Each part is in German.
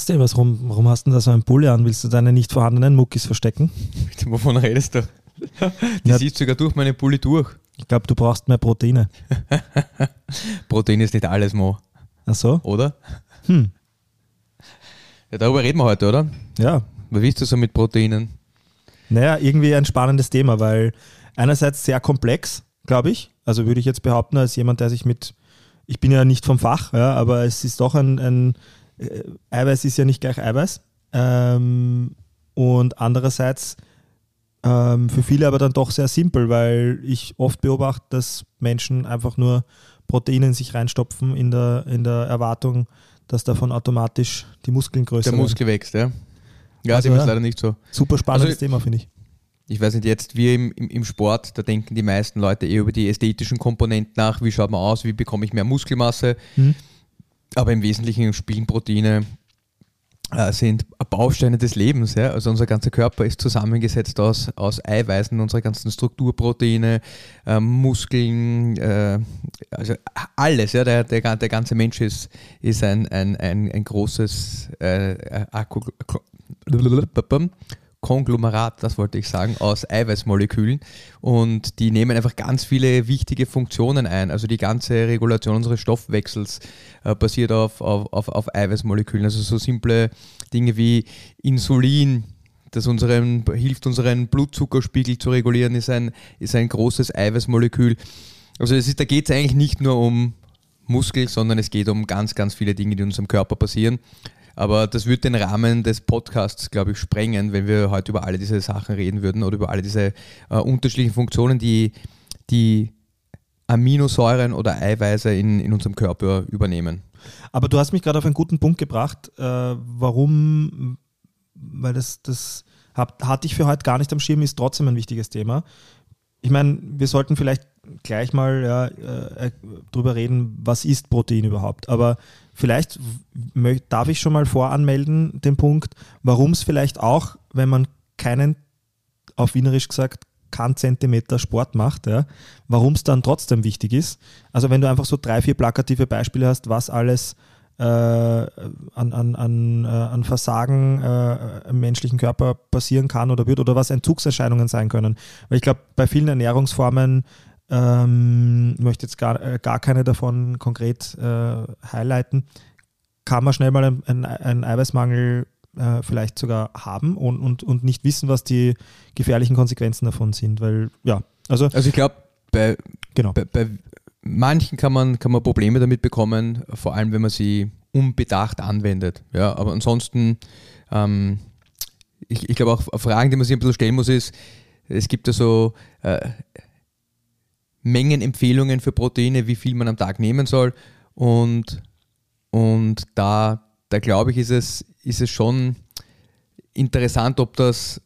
Basti, was, warum, warum hast du denn da so einen Pulli an? Willst du deine nicht vorhandenen Muckis verstecken? Wovon redest du? Die Ja. siehst sogar durch meine Pulli durch. Ich glaube, du brauchst mehr Proteine. Protein ist nicht alles, Mo, Ach so? oder? Hm. Ja, darüber reden wir heute, oder? Ja. Was willst du so mit Proteinen? Naja, irgendwie ein spannendes Thema, weil einerseits sehr komplex, glaube ich. Also würde ich jetzt behaupten, als jemand, der sich mit, ich bin ja nicht vom Fach, ja, aber es ist doch ein, ein äh, Eiweiß ist ja nicht gleich Eiweiß. Ähm, und andererseits ähm, für viele aber dann doch sehr simpel, weil ich oft beobachte, dass Menschen einfach nur Proteine in sich reinstopfen in der, in der Erwartung, dass davon automatisch die Muskeln größer Der werden. Muskel wächst, ja? Ja, Also dem ist ja. leider nicht so. Super spannendes Also- Thema, finde ich. Ich weiß nicht, jetzt wir im, im, im Sport, da denken die meisten Leute eher über die ästhetischen Komponenten nach, wie schaut man aus, wie bekomme ich mehr Muskelmasse. Mhm. Aber im Wesentlichen spielen Proteine äh, sind Bausteine des Lebens. Ja? Also unser ganzer Körper ist zusammengesetzt aus, aus Eiweißen, unsere ganzen Strukturproteine, ähm, Muskeln, äh, also alles. Ja? Der, der, der ganze Mensch ist, ist ein, ein, ein, ein großes äh, äh, Konglomerat, das wollte ich sagen, aus Eiweißmolekülen und die nehmen einfach ganz viele wichtige Funktionen ein. Also die ganze Regulation unseres Stoffwechsels äh, basiert auf, auf, auf, auf Eiweißmolekülen. Also so simple Dinge wie Insulin, das unseren, hilft, unseren Blutzuckerspiegel zu regulieren, ist ein, ist ein großes Eiweißmolekül. Also es ist, da geht es eigentlich nicht nur um Muskel, sondern es geht um ganz, ganz viele Dinge, die in unserem Körper passieren. Aber das würde den Rahmen des Podcasts, glaube ich, sprengen, wenn wir heute über alle diese Sachen reden würden oder über alle diese äh, unterschiedlichen Funktionen, die die Aminosäuren oder Eiweiße in, in unserem Körper übernehmen. Aber du hast mich gerade auf einen guten Punkt gebracht, äh, warum, weil das, das hab, hatte ich für heute gar nicht am Schirm, ist trotzdem ein wichtiges Thema. Ich meine, wir sollten vielleicht gleich mal ja, äh, drüber reden, was ist Protein überhaupt. Aber vielleicht darf ich schon mal voranmelden, den Punkt, warum es vielleicht auch, wenn man keinen, auf Wienerisch gesagt, keinen Zentimeter Sport macht, ja, warum es dann trotzdem wichtig ist. Also wenn du einfach so drei, vier plakative Beispiele hast, was alles äh, an, an, an, äh, an Versagen äh, im menschlichen Körper passieren kann oder wird oder was Entzugserscheinungen sein können. Weil ich glaube, bei vielen Ernährungsformen ähm, möchte jetzt gar, äh, gar keine davon konkret äh, highlighten, kann man schnell mal einen, einen, Eiweißmangel äh, vielleicht sogar haben und, und, und nicht wissen, was die gefährlichen Konsequenzen davon sind. Weil, ja, also Also ich glaube, bei, genau. bei, bei manchen kann man, kann man Probleme damit bekommen, vor allem wenn man sie unbedacht anwendet. Ja, aber ansonsten, ähm, ich, ich glaube auch Fragen, die man sich ein bisschen stellen muss, ist, es gibt ja so äh, Mengenempfehlungen für Proteine, wie viel man am Tag nehmen soll. Und, und da, da glaube ich, ist es, ist es schon interessant, ob das,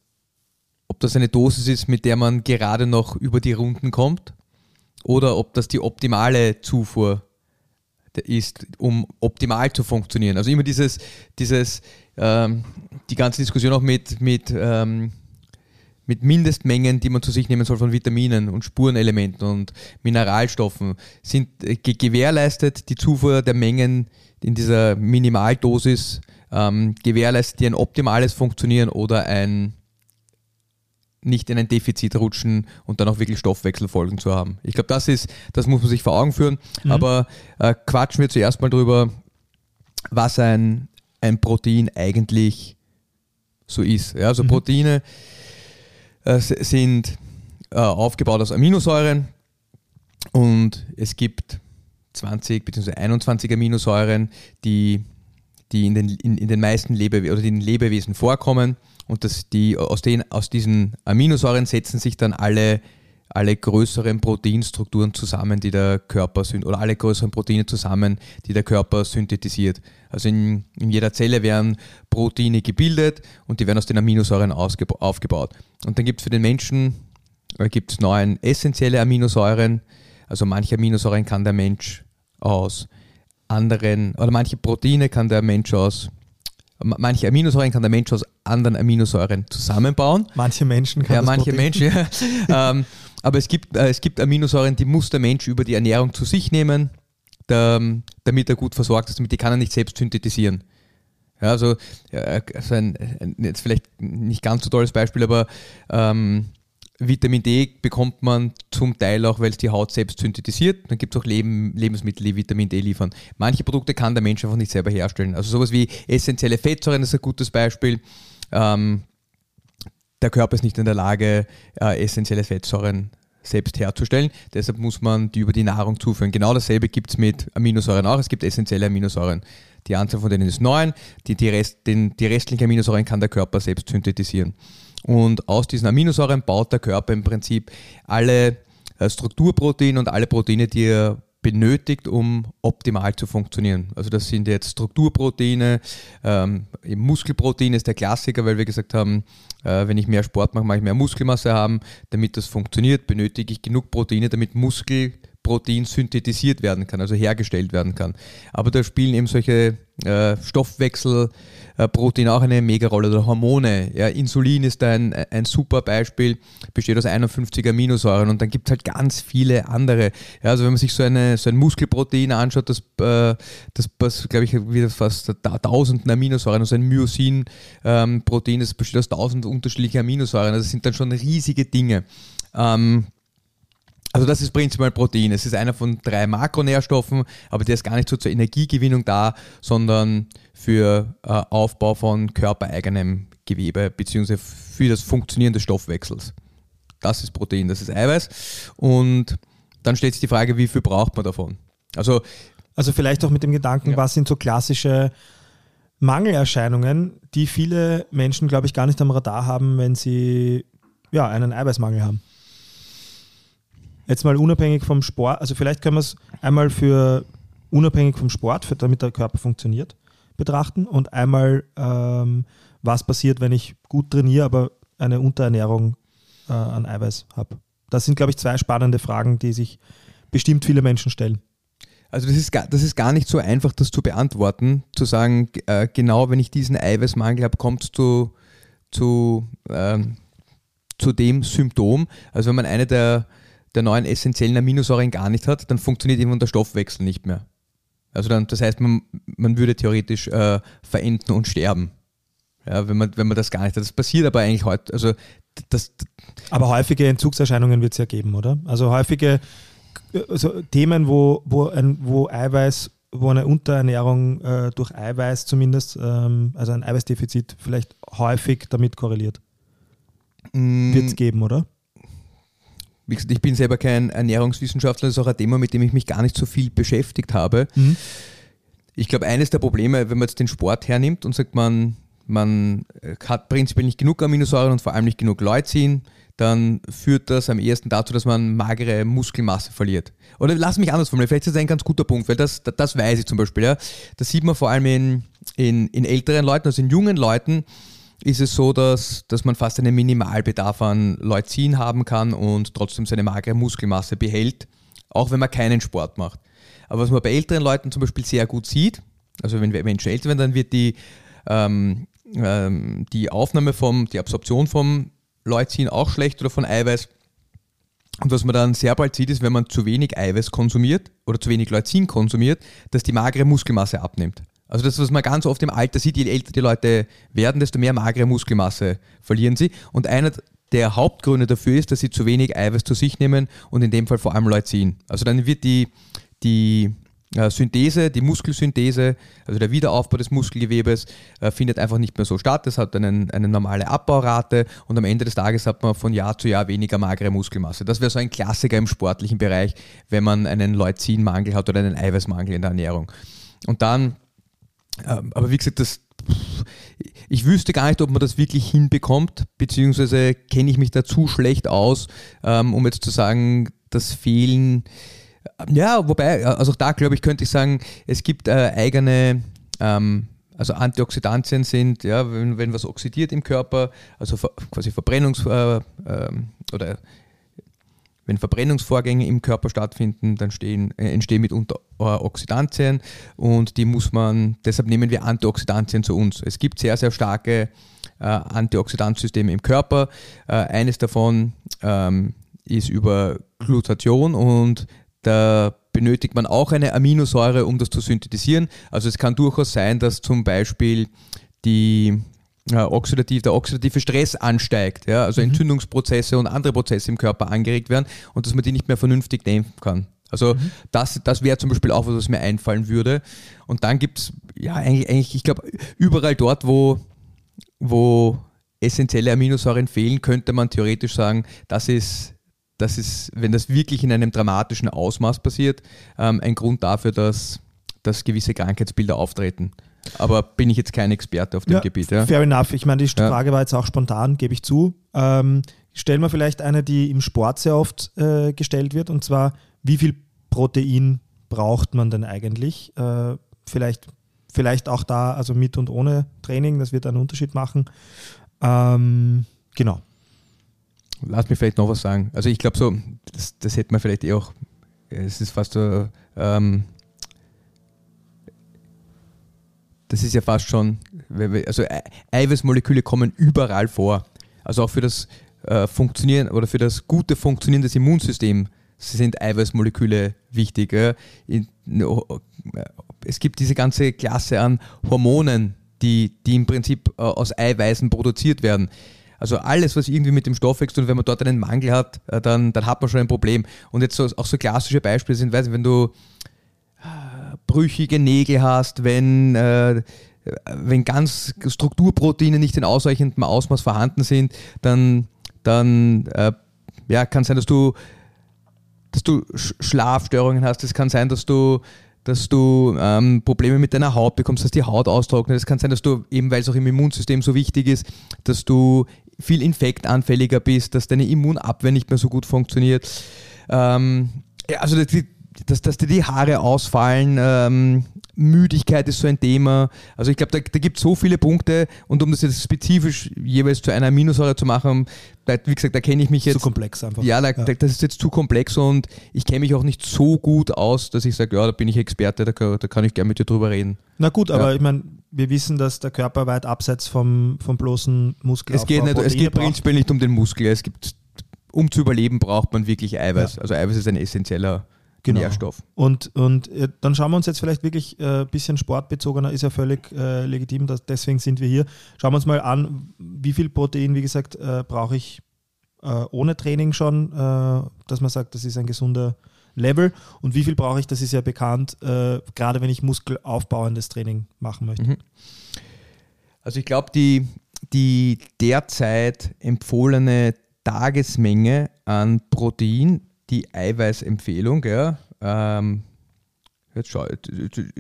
ob das eine Dosis ist, mit der man gerade noch über die Runden kommt oder ob das die optimale Zufuhr ist, um optimal zu funktionieren. Also immer dieses, dieses ähm, die ganze Diskussion auch mit, mit, ähm, mit Mindestmengen, die man zu sich nehmen soll von Vitaminen und Spurenelementen und Mineralstoffen, sind äh, ge gewährleistet die Zufuhr der Mengen in dieser Minimaldosis, ähm, gewährleistet die ein optimales Funktionieren oder ein nicht in ein Defizit rutschen und dann auch wirklich Stoffwechselfolgen zu haben. Ich glaube, das ist, das muss man sich vor Augen führen. Aber äh, quatschen wir zuerst mal drüber, was ein, ein Protein eigentlich so ist. Ja, also Proteine äh, sind äh, aufgebaut aus Aminosäuren und es gibt 20 bzw. 21 Aminosäuren, die, die in, den, in, in den meisten Lebewesen oder die in Lebewesen vorkommen und das, die, aus, den, aus diesen Aminosäuren setzen sich dann alle alle größeren Proteinstrukturen zusammen, die der Körper syn- oder alle größeren Proteine zusammen, die der Körper synthetisiert. Also in, in jeder Zelle werden Proteine gebildet und die werden aus den Aminosäuren aufgebaut. Und dann gibt es für den Menschen äh, gibt's neun essentielle Aminosäuren. Also manche Aminosäuren kann der Mensch aus anderen, oder manche Proteine kann der Mensch aus, ma- manche Aminosäuren kann der Mensch aus anderen Aminosäuren zusammenbauen. Manche Menschen kann Ja, das manche Menschen, ja. ähm, aber es gibt, äh, es gibt Aminosäuren, die muss der Mensch über die Ernährung zu sich nehmen, da, damit er gut versorgt ist, damit die kann er nicht selbst synthetisieren. Ja, also, äh, also ein, ein, jetzt vielleicht nicht ganz so tolles Beispiel, aber ähm, Vitamin D bekommt man zum Teil auch, weil es die Haut selbst synthetisiert. Dann gibt es auch Leben, Lebensmittel, die Vitamin D liefern. Manche Produkte kann der Mensch einfach nicht selber herstellen. Also sowas wie essentielle Fettsäuren ist ein gutes Beispiel. Ähm, der Körper ist nicht in der Lage, äh, essentielle Fettsäuren selbst herzustellen. Deshalb muss man die über die Nahrung zuführen. Genau dasselbe gibt es mit Aminosäuren auch. Es gibt essentielle Aminosäuren. Die Anzahl von denen ist neun. Die, die, Rest, die restlichen Aminosäuren kann der Körper selbst synthetisieren. Und aus diesen Aminosäuren baut der Körper im Prinzip alle äh, Strukturproteine und alle Proteine, die er benötigt, um optimal zu funktionieren. Also das sind jetzt Strukturproteine, ähm, Muskelprotein ist der Klassiker, weil wir gesagt haben, äh, wenn ich mehr Sport mache, mache ich mehr Muskelmasse haben. Damit das funktioniert, benötige ich genug Proteine, damit Muskelprotein synthetisiert werden kann, also hergestellt werden kann. Aber da spielen eben solche äh, Stoffwechselproteine auch eine mega Rolle oder Hormone. Ja, Insulin ist ein, ein super Beispiel, besteht aus 51 Aminosäuren und dann gibt es halt ganz viele andere. Ja, also wenn man sich so, eine, so ein Muskelprotein anschaut, das, äh, das, das glaube ich, wieder fast ta- tausenden Aminosäuren, also ein Myosin-Protein, das besteht aus tausend unterschiedlichen Aminosäuren. Also das sind dann schon riesige Dinge. Ähm, also das ist prinzipiell Protein. Es ist einer von drei Makronährstoffen, aber der ist gar nicht so zur Energiegewinnung da, sondern für äh, Aufbau von körpereigenem Gewebe beziehungsweise für das Funktionieren des Stoffwechsels. Das ist Protein, das ist Eiweiß. Und dann stellt sich die Frage, wie viel braucht man davon? Also Also vielleicht auch mit dem Gedanken, Ja. was sind so klassische Mangelerscheinungen, die viele Menschen, glaube ich, gar nicht am Radar haben, wenn sie ja, einen Eiweißmangel haben. Jetzt mal unabhängig vom Sport, also vielleicht können wir es einmal für unabhängig vom Sport, für, damit der Körper funktioniert, betrachten und einmal, ähm, was passiert, wenn ich gut trainiere, aber eine Unterernährung äh, an Eiweiß habe. Das sind, glaube ich, zwei spannende Fragen, die sich bestimmt viele Menschen stellen. Also das ist, gar, das ist gar nicht so einfach, das zu beantworten, zu sagen, äh, genau wenn ich diesen Eiweißmangel habe, kommt es zu, zu, ähm, zu dem Symptom. Also wenn man eine der, der neuen essentiellen Aminosäuren gar nicht hat, dann funktioniert irgendwann der Stoffwechsel nicht mehr. Also dann, das heißt, man, man würde theoretisch äh, verenden und sterben. Ja, wenn man, wenn man das gar nicht hat. Das passiert aber eigentlich heute, also das, Aber häufige Entzugserscheinungen wird es ja geben, oder? Also häufige also Themen, wo, wo, ein, wo Eiweiß, wo eine Unterernährung äh, durch Eiweiß zumindest, ähm, also ein Eiweißdefizit vielleicht häufig damit korreliert. mh, Wird es geben, oder? Wie gesagt, ich bin selber kein Ernährungswissenschaftler, das ist auch ein Thema, mit dem ich mich gar nicht so viel beschäftigt habe. Mhm. Ich glaube, eines der Probleme, wenn man jetzt den Sport hernimmt und sagt, man, man äh, hat prinzipiell nicht genug Aminosäuren und vor allem nicht genug Leucin, dann führt das am ehesten dazu, dass man magere Muskelmasse verliert. Oder lass mich anders formulieren, vielleicht ist das ein ganz guter Punkt, weil das, das, das weiß ich zum Beispiel. Ja. Das sieht man vor allem in, in, in älteren Leuten, also in jungen Leuten, ist es so, dass, dass man fast einen Minimalbedarf an Leucin haben kann und trotzdem seine magere Muskelmasse behält, auch wenn man keinen Sport macht. Aber was man bei älteren Leuten zum Beispiel sehr gut sieht, also wenn Menschen älter werden, dann wird die, ähm, ähm, die Aufnahme vom, die Absorption vom Leucin auch schlecht oder von Eiweiß. Und was man dann sehr bald sieht, ist, wenn man zu wenig Eiweiß konsumiert oder zu wenig Leucin konsumiert, dass die magere Muskelmasse abnimmt. Also das, was man ganz oft im Alter sieht, je älter die Leute werden, desto mehr magere Muskelmasse verlieren sie. Und einer der Hauptgründe dafür ist, dass sie zu wenig Eiweiß zu sich nehmen und in dem Fall vor allem Leucin. Also dann wird die, die äh, Synthese, die Muskelsynthese, also der Wiederaufbau des Muskelgewebes, äh, findet einfach nicht mehr so statt. Das hat einen, eine normale Abbaurate und am Ende des Tages hat man von Jahr zu Jahr weniger magere Muskelmasse. Das wäre so ein Klassiker im sportlichen Bereich, wenn man einen Leucinmangel hat oder einen Eiweißmangel in der Ernährung. Und dann, aber wie gesagt, das, ich wüsste gar nicht, ob man das wirklich hinbekommt, beziehungsweise kenne ich mich da zu schlecht aus, ähm, um jetzt zu sagen, das Fehlen. Ja, wobei, also auch da glaube ich, könnte ich sagen, es gibt äh, eigene, ähm, also Antioxidantien sind, ja, wenn, wenn was oxidiert im Körper, also ver, quasi Verbrennungs- äh, ähm, oder wenn Verbrennungsvorgänge im Körper stattfinden, dann stehen, äh, entstehen mitunter äh, Oxidantien und die muss man, deshalb nehmen wir Antioxidantien zu uns. Es gibt sehr, sehr starke äh, Antioxidantsysteme im Körper. Äh, eines davon ähm, ist über Glutation und da benötigt man auch eine Aminosäure, um das zu synthetisieren. Also es kann durchaus sein, dass zum Beispiel die äh, oxidativ, der oxidative Stress ansteigt, ja, also Entzündungsprozesse und andere Prozesse im Körper angeregt werden und dass man die nicht mehr vernünftig dämpfen kann. Also das, das wäre zum Beispiel auch was, was mir einfallen würde. Und dann gibt es, ja, eigentlich, eigentlich ich glaube, überall dort, wo, wo essentielle Aminosäuren fehlen, könnte man theoretisch sagen, das ist, das ist, wenn das wirklich in einem dramatischen Ausmaß passiert, ähm, ein Grund dafür, dass, dass gewisse Krankheitsbilder auftreten. Aber bin ich jetzt kein Experte auf dem Ja, Gebiet. Ja? Fair enough. Ich meine, die. Frage war jetzt auch spontan, gebe ich zu. Ähm, stellen wir vielleicht eine, die im Sport sehr oft äh, gestellt wird, und zwar, wie viel Protein braucht man denn eigentlich? Äh, vielleicht, vielleicht auch da, also mit und ohne Training, das wird einen Unterschied machen. Ähm, genau. Lass mich vielleicht noch was sagen. Also ich glaube so, das, das hätte man vielleicht eh auch, es ist fast so, ähm, das ist ja fast schon, also Ei- Eiweißmoleküle kommen überall vor. Also auch für das äh, Funktionieren oder für das gute Funktionieren des Immunsystems sind Eiweißmoleküle wichtig. In, es gibt diese ganze Klasse an Hormonen, die, die im Prinzip äh, aus Eiweißen produziert werden. Also alles, was irgendwie mit dem Stoffwechsel und wenn man dort einen Mangel hat, äh, dann, dann hat man schon ein Problem. Und jetzt auch so klassische Beispiele sind, weiß ich, wenn du äh, brüchige Nägel hast, wenn, äh, wenn ganz Strukturproteine nicht in ausreichendem Ausmaß vorhanden sind, dann, dann äh, ja, kann sein, dass du, dass du Sch- Schlafstörungen hast. Es kann sein, dass du dass du ähm, Probleme mit deiner Haut bekommst, dass die Haut austrocknet. Es kann sein, dass du, eben weil es auch im Immunsystem so wichtig ist, dass du viel infektanfälliger bist, dass deine Immunabwehr nicht mehr so gut funktioniert. Ähm, ja, also die- dass, dass dir die Haare ausfallen, ähm, Müdigkeit ist so ein Thema. Also ich glaube, da, da gibt es so viele Punkte und um das jetzt spezifisch jeweils zu einer Aminosäure zu machen, da, wie gesagt, da kenne ich mich Zu jetzt komplex einfach. ja, da, da- das ist jetzt zu komplex und ich kenne mich auch nicht so gut aus, dass ich sage, ja, da bin ich Experte, da, kann- da kann ich gerne mit dir drüber reden. Na gut, aber Ja. ich meine, wir wissen, dass der Körper weit abseits vom, vom bloßen Muskelaufbau Es geht, nicht, es geht prinzipiell nicht um den Muskel. Es gibt, um zu überleben, braucht man wirklich Eiweiß. Also Eiweiß ist ein essentieller Genau. Nährstoff. Und, und äh, dann schauen wir uns jetzt vielleicht wirklich ein äh, bisschen sportbezogener, ist ja völlig äh, legitim, dass, deswegen sind wir hier. Schauen wir uns mal an, wie viel Protein, wie gesagt, äh, brauche ich äh, ohne Training schon, dass man sagt, das ist ein gesunder Level. Und wie viel brauche ich, das ist ja bekannt, gerade wenn ich muskelaufbauendes Training machen möchte. Mhm. Also ich glaube, die, die derzeit empfohlene Tagesmenge an Protein, die Eiweißempfehlung, ja, ähm, jetzt schau,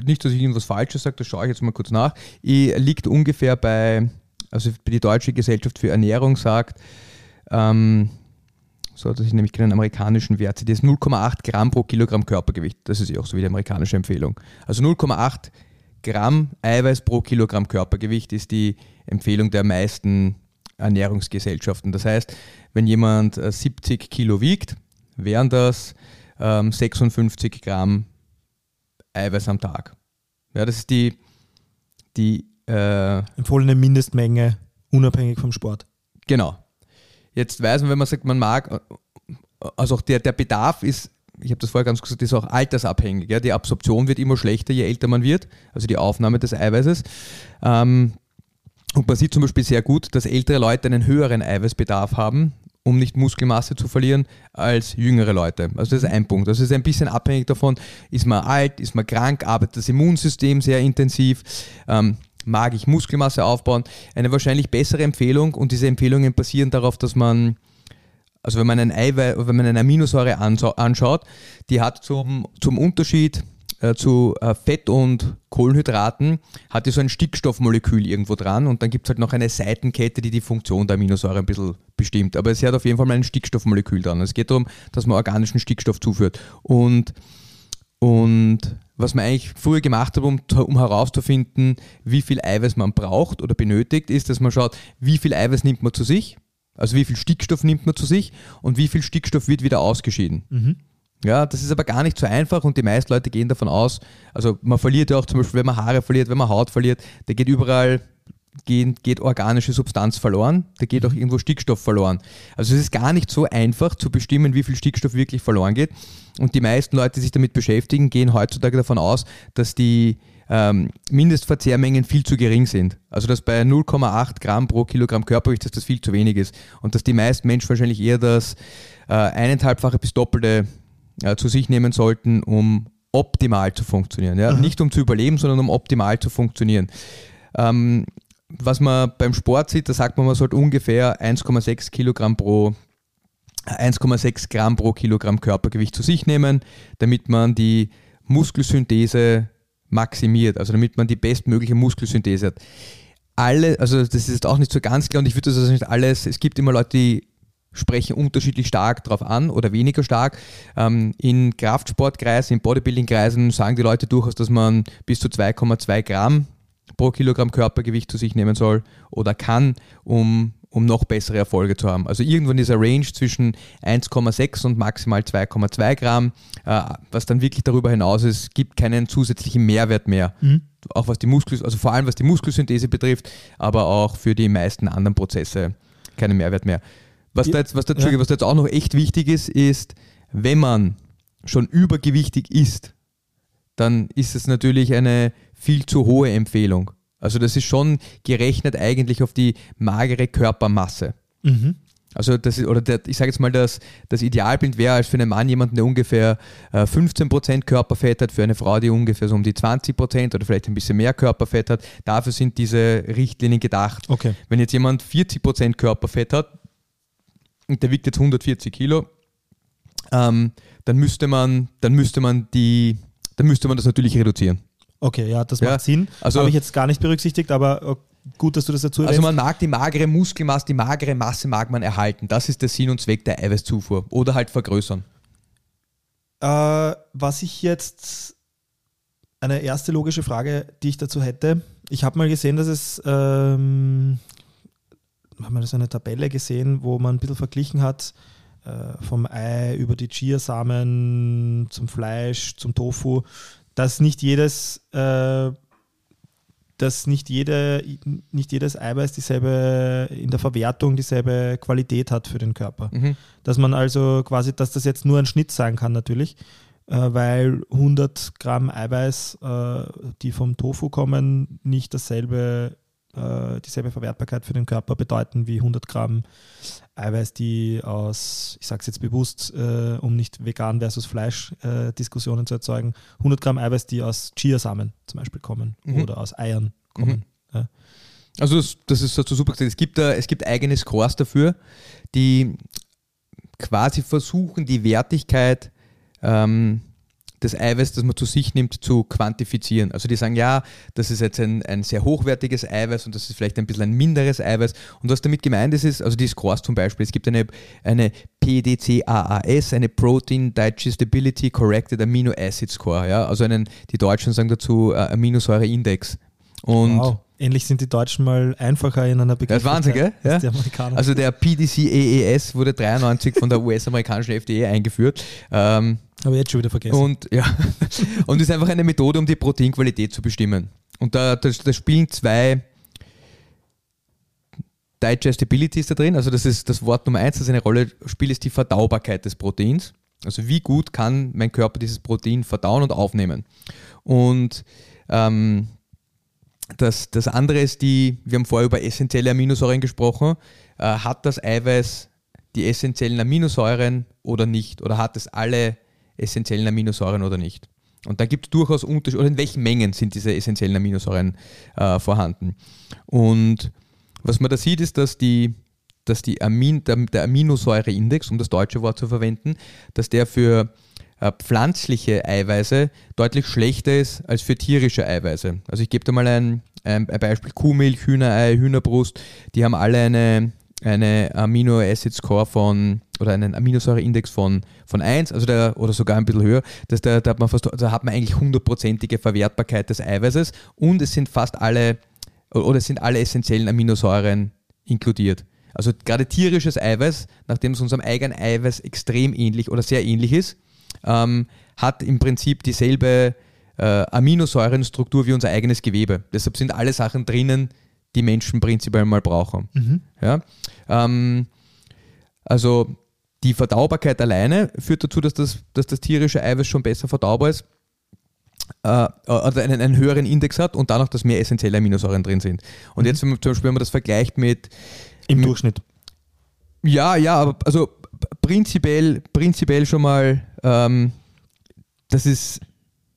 nicht, dass ich irgendwas Falsches sage, das schaue ich jetzt mal kurz nach, I- liegt ungefähr bei, also die Deutsche Gesellschaft für Ernährung sagt, ähm, so dass ich nämlich keinen amerikanischen Wert sehe, das ist 0,8 Gramm pro Kilogramm Körpergewicht. Das ist ja auch so wie die amerikanische Empfehlung. Also 0,8 Gramm Eiweiß pro Kilogramm Körpergewicht ist die Empfehlung der meisten Ernährungsgesellschaften. Das heißt, wenn jemand äh, 70 Kilo wiegt, wären das ähm, 56 Gramm Eiweiß am Tag. Ja, das ist die, die äh, Empfohlene Mindestmenge, unabhängig vom Sport. Genau. Jetzt weiß man, wenn man sagt, man mag, also auch der, der Bedarf ist, ich habe das vorher ganz gesagt, ist auch altersabhängig. Ja? Die Absorption wird immer schlechter, je älter man wird, also die Aufnahme des Eiweißes. Ähm, und man sieht zum Beispiel sehr gut, dass ältere Leute einen höheren Eiweißbedarf haben, um nicht Muskelmasse zu verlieren, als jüngere Leute. Also das ist ein Punkt. Das ist ein bisschen abhängig davon, ist man alt, ist man krank, arbeitet das Immunsystem sehr intensiv, ähm, mag ich Muskelmasse aufbauen. Eine wahrscheinlich bessere Empfehlung und diese Empfehlungen basieren darauf, dass man also wenn man einen Eiweiß, wenn man eine Aminosäure anschaut, die hat zum, zum Unterschied äh, zu äh, Fett und Kohlenhydraten hat die so ein Stickstoffmolekül irgendwo dran und dann gibt es halt noch eine Seitenkette, die die Funktion der Aminosäure ein bisschen bestimmt. Aber sie hat auf jeden Fall mal ein Stickstoffmolekül dran. Es geht darum, dass man organischen Stickstoff zuführt. Und, und was man eigentlich früher gemacht hat, um, um herauszufinden, wie viel Eiweiß man braucht oder benötigt, ist, dass man schaut, wie viel Eiweiß nimmt man zu sich, also wie viel Stickstoff nimmt man zu sich und wie viel Stickstoff wird wieder ausgeschieden. Ja, das ist aber gar nicht so einfach und die meisten Leute gehen davon aus, also man verliert ja auch zum Beispiel, wenn man Haare verliert, wenn man Haut verliert, da geht überall geht, geht organische Substanz verloren, da geht auch irgendwo Stickstoff verloren. Also es ist gar nicht so einfach zu bestimmen, wie viel Stickstoff wirklich verloren geht. Und die meisten Leute, die sich damit beschäftigen, gehen heutzutage davon aus, dass die ähm, Mindestverzehrmengen viel zu gering sind. Also dass bei 0,8 Gramm pro Kilogramm Körpergewicht, dass das viel zu wenig ist. Und dass die meisten Menschen wahrscheinlich eher das äh, eineinhalbfache bis doppelte äh, zu sich nehmen sollten, um optimal zu funktionieren. Ja? Nicht um zu überleben, sondern um optimal zu funktionieren. Ähm, was man beim Sport sieht, da sagt man, man sollte ungefähr 1,6 Kilogramm pro 1,6 Gramm pro Kilogramm Körpergewicht zu sich nehmen, damit man die Muskelsynthese maximiert, also damit man die bestmögliche Muskelsynthese hat. Alle, also das ist jetzt auch nicht so ganz klar und ich würde das also nicht alles, es gibt immer Leute, die sprechen unterschiedlich stark darauf an oder weniger stark. Ähm, in Kraftsportkreisen, in Bodybuilding-Kreisen sagen die Leute durchaus, dass man bis zu 2,2 Gramm pro Kilogramm Körpergewicht zu sich nehmen soll oder kann, um, um noch bessere Erfolge zu haben. Also irgendwann dieser Range zwischen 1,6 und maximal 2,2 Gramm, äh, was dann wirklich darüber hinaus ist, gibt keinen zusätzlichen Mehrwert mehr. Auch was die Muskel, also vor allem was die Muskelsynthese betrifft, aber auch für die meisten anderen Prozesse keinen Mehrwert mehr. Was da jetzt, was da, Entschuldige, was da jetzt auch noch echt wichtig ist, ist, wenn man schon übergewichtig ist, dann ist es natürlich eine viel zu hohe Empfehlung. Also das ist schon gerechnet eigentlich auf die magere Körpermasse. Also das ist, oder der, ich sage jetzt mal, das, das Idealbild wäre als für einen Mann jemanden, der ungefähr äh, 15% Körperfett hat, für eine Frau, die ungefähr so um die 20% oder vielleicht ein bisschen mehr Körperfett hat. Dafür sind diese Richtlinien gedacht. Okay. Wenn jetzt jemand 40% Körperfett hat und der wiegt jetzt 140 Kilo, ähm, dann müsste man, dann müsste man die, dann müsste man das natürlich reduzieren. Okay, ja, das Ja, macht Sinn. also- Habe ich jetzt gar nicht berücksichtigt, aber äh, gut, dass du das dazu Also erwähnst. man mag die magere Muskelmasse, die magere Masse mag man erhalten. Das ist der Sinn und Zweck der Eiweißzufuhr. Oder halt vergrößern. Äh, was ich jetzt, eine erste logische Frage, die ich dazu hätte. Ich habe mal gesehen, dass es, ähm, haben wir so eine Tabelle gesehen, wo man ein bisschen verglichen hat, äh, vom Ei über die Chiasamen zum Fleisch, zum Tofu, dass nicht jedes, äh, dass nicht, jede, nicht jedes Eiweiß dieselbe, in der Verwertung dieselbe Qualität hat für den Körper. Dass man also quasi, dass das jetzt nur ein Schnitt sein kann natürlich, äh, weil 100 Gramm Eiweiß, äh, die vom Tofu kommen, nicht dasselbe, äh, dieselbe Verwertbarkeit für den Körper bedeuten wie 100 Gramm Eiweiß, die aus, ich sage es jetzt bewusst, äh, um nicht vegan versus Fleisch äh, Diskussionen zu erzeugen, 100 Gramm Eiweiß, die aus Chiasamen zum Beispiel kommen Mhm. oder aus Eiern kommen. Ja. Also das, das ist so super gesagt. Es gibt, da, es gibt eigene Scores dafür, die quasi versuchen, die Wertigkeit ähm, des Eiweiß, das man zu sich nimmt, zu quantifizieren. Also die sagen, ja, das ist jetzt ein, ein sehr hochwertiges Eiweiß und das ist vielleicht ein bisschen ein minderes Eiweiß. Und was damit gemeint ist, ist, also die Scores zum Beispiel, es gibt eine, eine PDCAAS, eine Protein Digestibility Corrected Amino Acid Score, ja, also einen, die Deutschen sagen dazu äh, Aminosäureindex. Und wow. Ähnlich sind die Deutschen mal einfacher in einer das ist Wahnsinn, gell? Begrifflichkeit als Ja. Amerikaner. Also der PDCAAS wurde 93 von der US-amerikanischen FDA eingeführt. Ähm, Aber jetzt schon wieder vergessen. und ja, und ist einfach eine Methode, um die Proteinqualität zu bestimmen. Und da, da, da spielen zwei Digestibility ist da drin, also das ist das Wort Nummer eins, das eine Rolle spielt, ist die Verdaubarkeit des Proteins. Also wie gut kann mein Körper dieses Protein verdauen und aufnehmen. Und ähm, das, das andere ist die, wir haben vorher über essentielle Aminosäuren gesprochen, äh, hat das Eiweiß die essentiellen Aminosäuren oder nicht? Oder hat es alle essentiellen Aminosäuren oder nicht? Und da gibt es durchaus Unterschiede, oder in welchen Mengen sind diese essentiellen Aminosäuren äh, vorhanden. Und was man da sieht, ist, dass die, dass die Amin, der, der Aminosäureindex, um das deutsche Wort zu verwenden, dass der für pflanzliche Eiweiße deutlich schlechter ist als für tierische Eiweiße. Also ich gebe da mal ein, ein, Beispiel, Kuhmilch, Hühnerei, Hühnerbrust, die haben alle eine, eine Amino-Acid-Score von oder einen Aminosäureindex von, von 1, also der, oder sogar ein bisschen höher, dass der, da, hat man fast, da hat man eigentlich hundertprozentige Verwertbarkeit des Eiweißes und es sind fast alle oder es sind alle essentiellen Aminosäuren inkludiert. Also gerade tierisches Eiweiß, nachdem es unserem eigenen Eiweiß extrem ähnlich oder sehr ähnlich ist, ähm, hat im Prinzip dieselbe äh, Aminosäurenstruktur wie unser eigenes Gewebe. Deshalb sind alle Sachen drinnen, die Menschen prinzipiell mal brauchen. Ja? Ähm, also die Verdaubarkeit alleine führt dazu, dass das, dass das tierische Eiweiß schon besser verdaubar ist äh, oder einen, einen höheren Index hat und dadurch, dass mehr essentielle Aminosäuren drin sind. Und jetzt, wenn man, zum Beispiel, wenn man das vergleicht mit, Im mit Durchschnitt. ja, ja, aber also prinzipiell, prinzipiell schon mal, ähm, das ist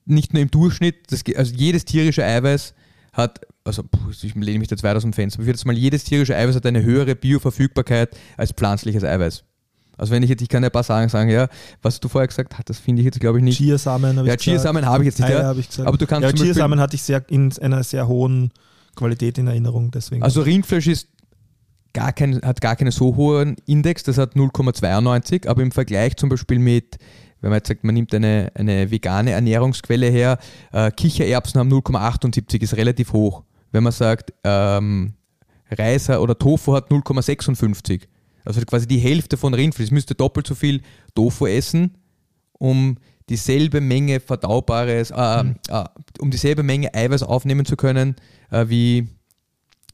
nicht nur im Durchschnitt, das, also jedes tierische Eiweiß hat, also ich lehne mich jetzt weit aus dem Fenster, aber ich würde jetzt mal, jedes tierische Eiweiß hat eine höhere Bioverfügbarkeit als pflanzliches Eiweiß. Also wenn ich jetzt, ich kann ja ein paar Sachen sagen, ja, was du vorher gesagt hast, das finde ich jetzt glaube ich nicht. Chiasamen habe ich ja, gesagt. Chiasamen habe ich jetzt nicht, ja. ich aber du kannst ja, Chiasamen hatte ich sehr in einer sehr hohen Qualität in Erinnerung, deswegen. Also Rindfleisch ist gar kein, hat gar keinen so hohen Index, das hat 0,92, aber im Vergleich zum Beispiel mit, wenn man jetzt sagt, man nimmt eine, eine vegane Ernährungsquelle her, äh, Kichererbsen haben 0,78, ist relativ hoch. Wenn man sagt, ähm, Reis oder Tofu hat 0,56, also quasi die Hälfte von Rindfleisch, müsste doppelt so viel Tofu essen, um dieselbe Menge verdaubares, äh, äh, um dieselbe Menge Eiweiß aufnehmen zu können, äh, wie,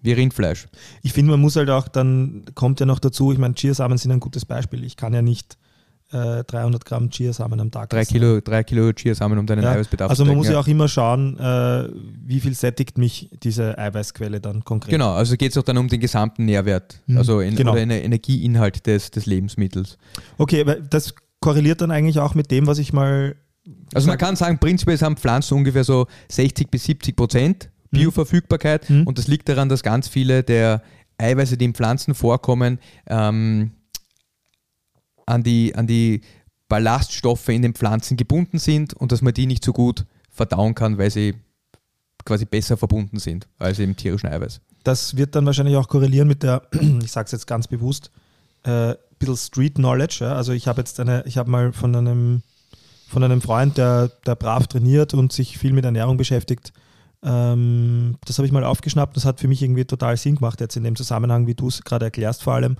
wie Rindfleisch. ich finde, man muss halt auch, dann kommt ja noch dazu, ich meine, Chiasamen sind ein gutes Beispiel. Ich kann ja nicht äh, 300 Gramm Chiasamen am Tag Drei essen. Kilo, drei Kilo Chiasamen, um deinen Ja, Eiweißbedarf also zu man decken, muss ja auch immer schauen, äh, wie viel sättigt mich diese Eiweißquelle dann konkret. Genau, also geht es auch dann um den gesamten Nährwert, Mhm, also in, genau. oder den Energieinhalt des, des Lebensmittels. Okay, aber das korreliert dann eigentlich auch mit dem, was ich mal. Also man kann sagen, prinzipiell haben Pflanzen ungefähr so 60 bis 70 Prozent Bioverfügbarkeit Mhm. und das liegt daran, dass ganz viele der Eiweiße, die in Pflanzen vorkommen, ähm, an, die, an die Ballaststoffe in den Pflanzen gebunden sind und dass man die nicht so gut verdauen kann, weil sie quasi besser verbunden sind als im tierischen Eiweiß. Das wird dann wahrscheinlich auch korrelieren mit der, ich sage es jetzt ganz bewusst, äh, bisschen Street Knowledge. Ja? Also ich habe jetzt eine, ich habe mal von einem, von einem Freund, der, der brav trainiert und sich viel mit Ernährung beschäftigt, ähm, das habe ich mal aufgeschnappt. Das hat für mich irgendwie total Sinn gemacht, jetzt in dem Zusammenhang, wie du es gerade erklärst, vor allem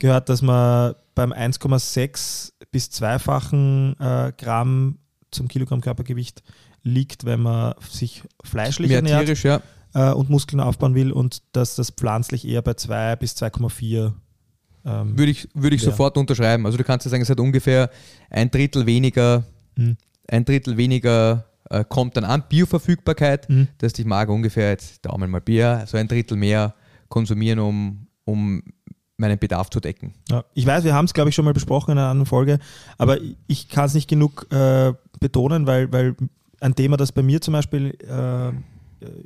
gehört, dass man beim 1,6 bis zweifachen äh, Gramm zum Kilogramm Körpergewicht liegt, wenn man sich fleischlich Mehr ernährt tierisch, ja. äh, und Muskeln aufbauen will und dass das pflanzlich eher bei 2 bis 2,4 ähm, Würde ich, würde ich Ja. sofort unterschreiben. Also du kannst ja sagen, es hat ungefähr ein Drittel weniger, Mhm. ein Drittel weniger äh, kommt dann an Bioverfügbarkeit. Mhm. Das heißt, ich mag ungefähr jetzt Daumen mal Bier, so ein Drittel mehr konsumieren, um, um meinen Bedarf zu decken. Ja, ich weiß, wir haben es, glaube ich, schon mal besprochen in einer anderen Folge, aber ich kann es nicht genug äh, betonen, weil, weil ein Thema, das bei mir zum Beispiel äh,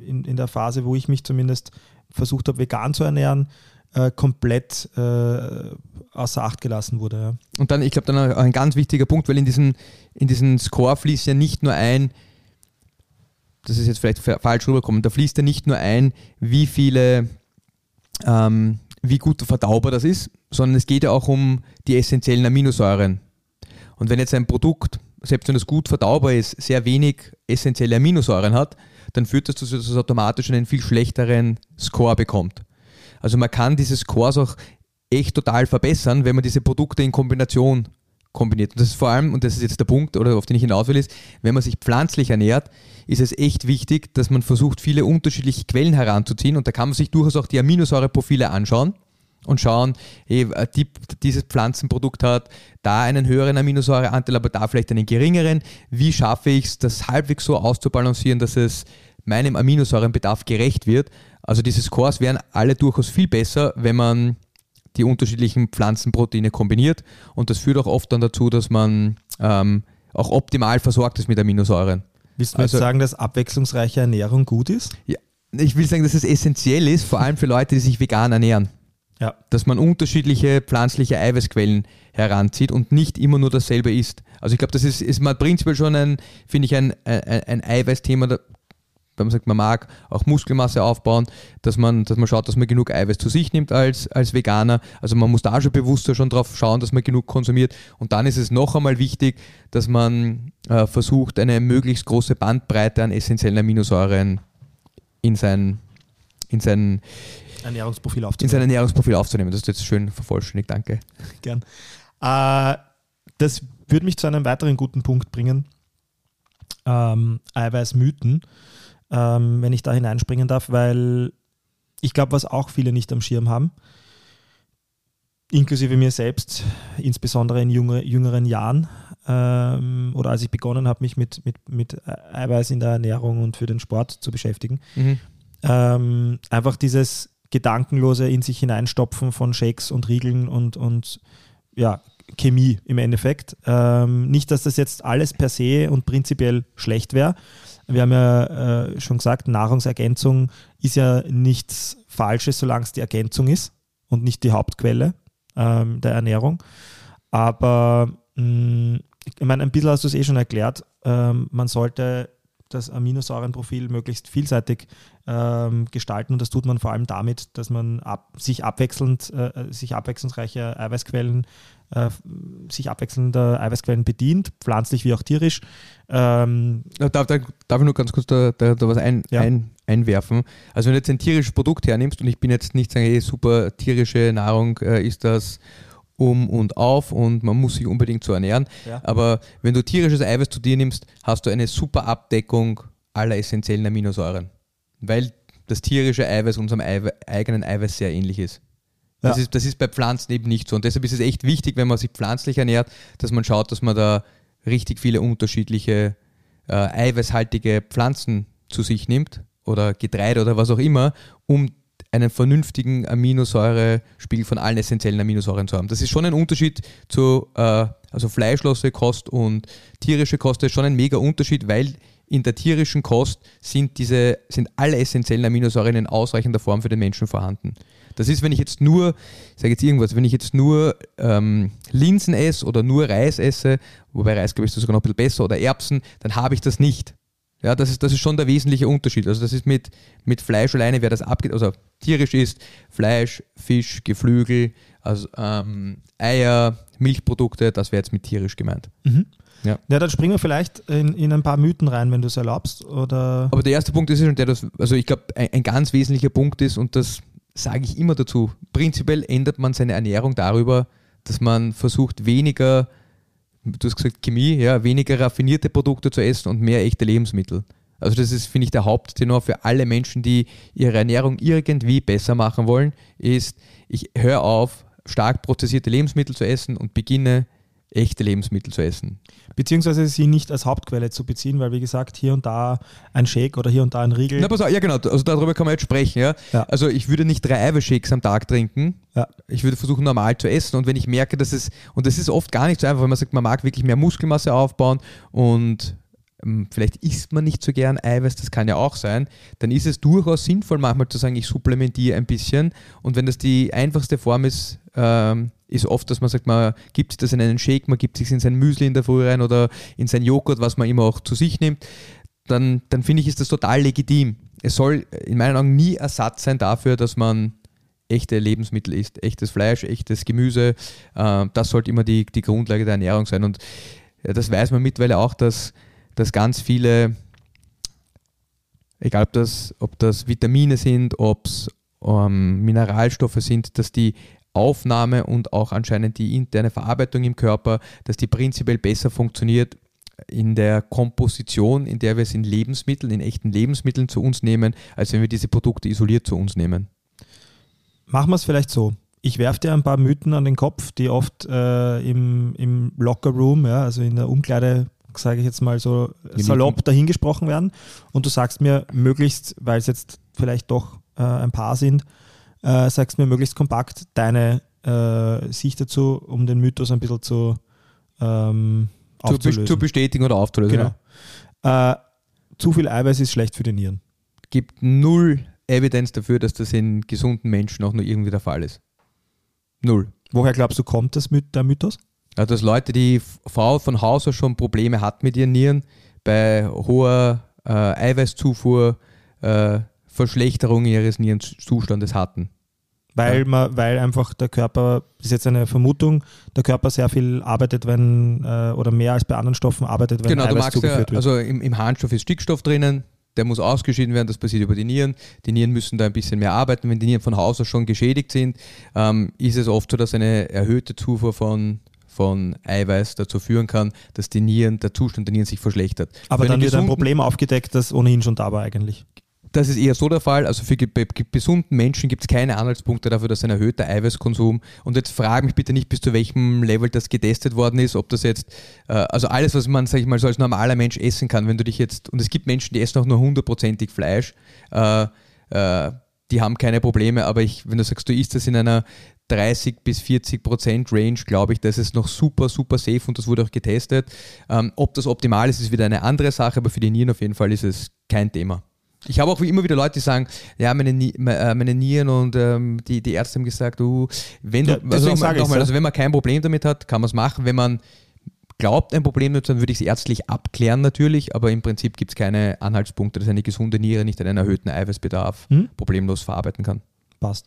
in, in der Phase, wo ich mich zumindest versucht habe, vegan zu ernähren, äh, komplett äh, außer Acht gelassen wurde. Ja. Und dann, ich glaube, dann ein ganz wichtiger Punkt, weil in diesen, in diesen Score fließt ja nicht nur ein, das ist jetzt vielleicht fa- falsch rüberkommen, da fließt ja nicht nur ein, wie viele, ähm, wie gut verdaubar das ist, sondern es geht ja auch um die essentiellen Aminosäuren. Und wenn jetzt ein Produkt, selbst wenn es gut verdaubar ist, sehr wenig essentielle Aminosäuren hat, dann führt das dazu, dass es automatisch einen viel schlechteren Score bekommt. Also man kann diese Scores auch echt total verbessern, wenn man diese Produkte in Kombination kombiniert. Und das ist vor allem, und das ist jetzt der Punkt, oder auf den ich hinaus will, ist, wenn man sich pflanzlich ernährt, ist es echt wichtig, dass man versucht, viele unterschiedliche Quellen heranzuziehen. Und da kann man sich durchaus auch die Aminosäureprofile anschauen und schauen, hey, die, dieses Pflanzenprodukt hat da einen höheren Aminosäureanteil, aber da vielleicht einen geringeren. Wie schaffe ich es, das halbwegs so auszubalancieren, dass es meinem Aminosäurenbedarf gerecht wird? Also diese Scores wären alle durchaus viel besser, wenn man die unterschiedlichen Pflanzenproteine kombiniert und das führt auch oft dann dazu, dass man ähm, auch optimal versorgt ist mit Aminosäuren. Willst du Also- sagen, dass abwechslungsreiche Ernährung gut ist? Ja, ich will sagen, dass es essentiell ist, vor allem für Leute, die sich vegan ernähren. Ja. dass man unterschiedliche pflanzliche Eiweißquellen heranzieht und nicht immer nur dasselbe isst. Also ich glaube, das ist, ist mal prinzipiell schon ein, finde ich, ein, ein, ein Eiweißthema, wenn man sagt, man mag auch Muskelmasse aufbauen, dass man, dass man schaut, dass man genug Eiweiß zu sich nimmt als, als Veganer. Also man muss da schon bewusster schon drauf schauen, dass man genug konsumiert. Und dann ist es noch einmal wichtig, dass man äh, versucht, eine möglichst große Bandbreite an essentiellen Aminosäuren in sein, in sein, Ernährungsprofil in aufzunehmen. sein Ernährungsprofil aufzunehmen. Das ist jetzt schön vervollständigt, danke. Gern. Äh, das würde mich zu einem weiteren guten Punkt bringen. Ähm, Eiweißmythen, ähm, wenn ich da hineinspringen darf, weil ich glaube, was auch viele nicht am Schirm haben, inklusive mir selbst, insbesondere in junge, jüngeren Jahren ähm, oder als ich begonnen habe, mich mit, mit, mit Eiweiß in der Ernährung und für den Sport zu beschäftigen, ähm, einfach dieses gedankenlose in sich hineinstopfen von Shakes und Riegeln und, und ja, Chemie im Endeffekt. Ähm, nicht, dass das jetzt alles per se und prinzipiell schlecht wäre. Wir haben ja äh, schon gesagt, Nahrungsergänzung ist ja nichts Falsches, solange es die Ergänzung ist und nicht die Hauptquelle ähm, der Ernährung. Aber mh, ich meine, ein bisschen hast du es eh schon erklärt. Ähm, man sollte das Aminosäurenprofil möglichst vielseitig ähm, gestalten und das tut man vor allem damit, dass man ab, sich abwechselnd, äh, sich abwechslungsreiche Eiweißquellen, äh, sich abwechselnder Eiweißquellen bedient, pflanzlich wie auch tierisch. Ähm, Ja, Darf, darf, darf ich nur ganz kurz da, da, da was ein, Ja. ein, einwerfen? Also wenn du jetzt ein tierisches Produkt hernimmst und ich bin jetzt nicht sagen, hey, super tierische Nahrung äh, ist das um und auf und man muss sich unbedingt so ernähren. Ja. Aber wenn du tierisches Eiweiß zu dir nimmst, hast du eine super Abdeckung aller essentiellen Aminosäuren. Weil das tierische Eiweiß unserem Eiwe eigenen Eiweiß sehr ähnlich ist. Das, Ja. ist. das ist bei Pflanzen eben nicht so. Und deshalb ist es echt wichtig, wenn man sich pflanzlich ernährt, dass man schaut, dass man da richtig viele unterschiedliche äh, eiweißhaltige Pflanzen zu sich nimmt oder Getreide oder was auch immer, um einen vernünftigen Aminosäurespiegel von allen essentiellen Aminosäuren zu haben. Das ist schon ein Unterschied zu äh, also fleischlose Kost und tierische Kost. Das ist schon ein mega Unterschied, weil in der tierischen Kost sind diese sind alle essentiellen Aminosäuren in ausreichender Form für den Menschen vorhanden. Das ist, wenn ich jetzt nur, ich sage jetzt irgendwas, wenn ich jetzt nur ähm, Linsen esse oder nur Reis esse, wobei Reis glaube ich ist sogar noch ein bisschen besser, oder Erbsen, dann habe ich das nicht. Ja, das ist, das ist schon der wesentliche Unterschied. Also das ist mit, mit Fleisch alleine, wer das abgeht, also tierisch ist, Fleisch, Fisch, Geflügel, also ähm, Eier, Milchprodukte, das wäre jetzt mit tierisch gemeint. Ja. ja, dann springen wir vielleicht in, in ein paar Mythen rein, wenn du es erlaubst. Oder Aber der erste Punkt ist schon der, dass, also ich glaube, ein, ein ganz wesentlicher Punkt ist, und das sage ich immer dazu, prinzipiell ändert man seine Ernährung darüber, dass man versucht, weniger, du hast gesagt Chemie, ja, weniger raffinierte Produkte zu essen und mehr echte Lebensmittel. Also das ist, finde ich, der Haupttenor für alle Menschen, die ihre Ernährung irgendwie besser machen wollen, ist, ich höre auf, stark prozessierte Lebensmittel zu essen und beginne, echte Lebensmittel zu essen. beziehungsweise sie nicht als Hauptquelle zu beziehen, weil wie gesagt, hier und da ein Shake oder hier und da ein Riegel. Na, pass auf, ja genau, also darüber kann man jetzt sprechen, ja. Ja. Also ich würde nicht drei Eiweißshakes am Tag trinken. Ja. Ich würde versuchen, normal zu essen. Und wenn ich merke, dass es, und das ist oft gar nicht so einfach, wenn man sagt, man mag wirklich mehr Muskelmasse aufbauen und ähm, vielleicht isst man nicht so gern Eiweiß, das kann ja auch sein, dann ist es durchaus sinnvoll, manchmal zu sagen, ich supplementiere ein bisschen. Und wenn das die einfachste Form ist, ähm, ist oft, dass man sagt, man gibt sich das in einen Shake, man gibt sich in sein Müsli in der Früh rein oder in sein Joghurt, was man immer auch zu sich nimmt, dann, dann finde ich, ist das total legitim. Es soll in meinen Augen nie Ersatz sein dafür, dass man echte Lebensmittel isst, echtes Fleisch, echtes Gemüse. Äh, das sollte immer die, die Grundlage der Ernährung sein. Und das weiß man mittlerweile auch, dass, dass ganz viele, egal ob das, ob das Vitamine sind, ob es ähm, Mineralstoffe sind, dass die Aufnahme und auch anscheinend die interne Verarbeitung im Körper, dass die prinzipiell besser funktioniert in der Komposition, in der wir es in Lebensmitteln, in echten Lebensmitteln zu uns nehmen, als wenn wir diese Produkte isoliert zu uns nehmen. Machen wir es vielleicht so. Ich werfe dir ein paar Mythen an den Kopf, die oft äh, im, im Locker Room, ja, also in der Umkleide, sage ich jetzt mal so salopp dahingesprochen werden. Und du sagst mir möglichst, weil es jetzt vielleicht doch äh, ein paar sind, äh, sagst mir möglichst kompakt deine äh, Sicht dazu, um den Mythos ein bisschen zu, ähm, Zu, be zu bestätigen oder aufzulösen. genau. Ja. Äh, zu viel Eiweiß ist schlecht für die Nieren. Gibt null Evidenz dafür, dass das in gesunden Menschen auch nur irgendwie der Fall ist. Null. Woher glaubst du, kommt das mit der Mythos? Also dass Leute, die Frau von Haus aus schon Probleme hat mit ihren Nieren, bei hoher äh, Eiweißzufuhr äh, Verschlechterung ihres Nierenzustandes hatten. Weil, Ja. man, weil einfach der Körper, das ist jetzt eine Vermutung, der Körper sehr viel arbeitet, wenn, äh, oder mehr als bei anderen Stoffen arbeitet, wenn genau, du Eiweiß magst ja, zugeführt wird. also im, im Harnstoff ist Stickstoff drinnen, der muss ausgeschieden werden, das passiert über die Nieren. Die Nieren müssen da ein bisschen mehr arbeiten. Wenn die Nieren von Haus aus schon geschädigt sind, ähm, ist es oft so, dass eine erhöhte Zufuhr von, von Eiweiß dazu führen kann, dass die Nieren, der Zustand der Nieren sich verschlechtert. Aber Für dann wird ein Problem aufgedeckt, das ohnehin schon da war eigentlich. Das ist eher so der Fall. Also für gesunden Menschen gibt es keine Anhaltspunkte dafür, dass ein erhöhter Eiweißkonsum und jetzt frage mich bitte nicht, bis zu welchem Level das getestet worden ist, ob das jetzt, äh, also alles, was man, sag ich mal, so als normaler Mensch essen kann, wenn du dich jetzt, und es gibt Menschen, die essen auch nur hundertprozentig Fleisch, äh, äh, die haben keine Probleme, aber ich, wenn du sagst, du isst das in einer 30 bis 40 Prozent Range, glaube ich, das ist noch super, super safe und das wurde auch getestet. Ähm, ob das optimal ist, ist wieder eine andere Sache, aber für die Nieren auf jeden Fall ist es kein Thema. Ich habe auch wie immer wieder Leute, die sagen, ja, meine, äh, meine Nieren und ähm, die, die Ärzte haben gesagt, du, wenn du, Ja, deswegen also nochmal, nochmal, also wenn man kein Problem damit hat, kann man es machen. Wenn man glaubt, ein Problem zu haben, würde ich es ärztlich abklären natürlich, aber im Prinzip gibt es keine Anhaltspunkte, dass eine gesunde Niere nicht einen erhöhten Eiweißbedarf Hm? problemlos verarbeiten kann. Passt.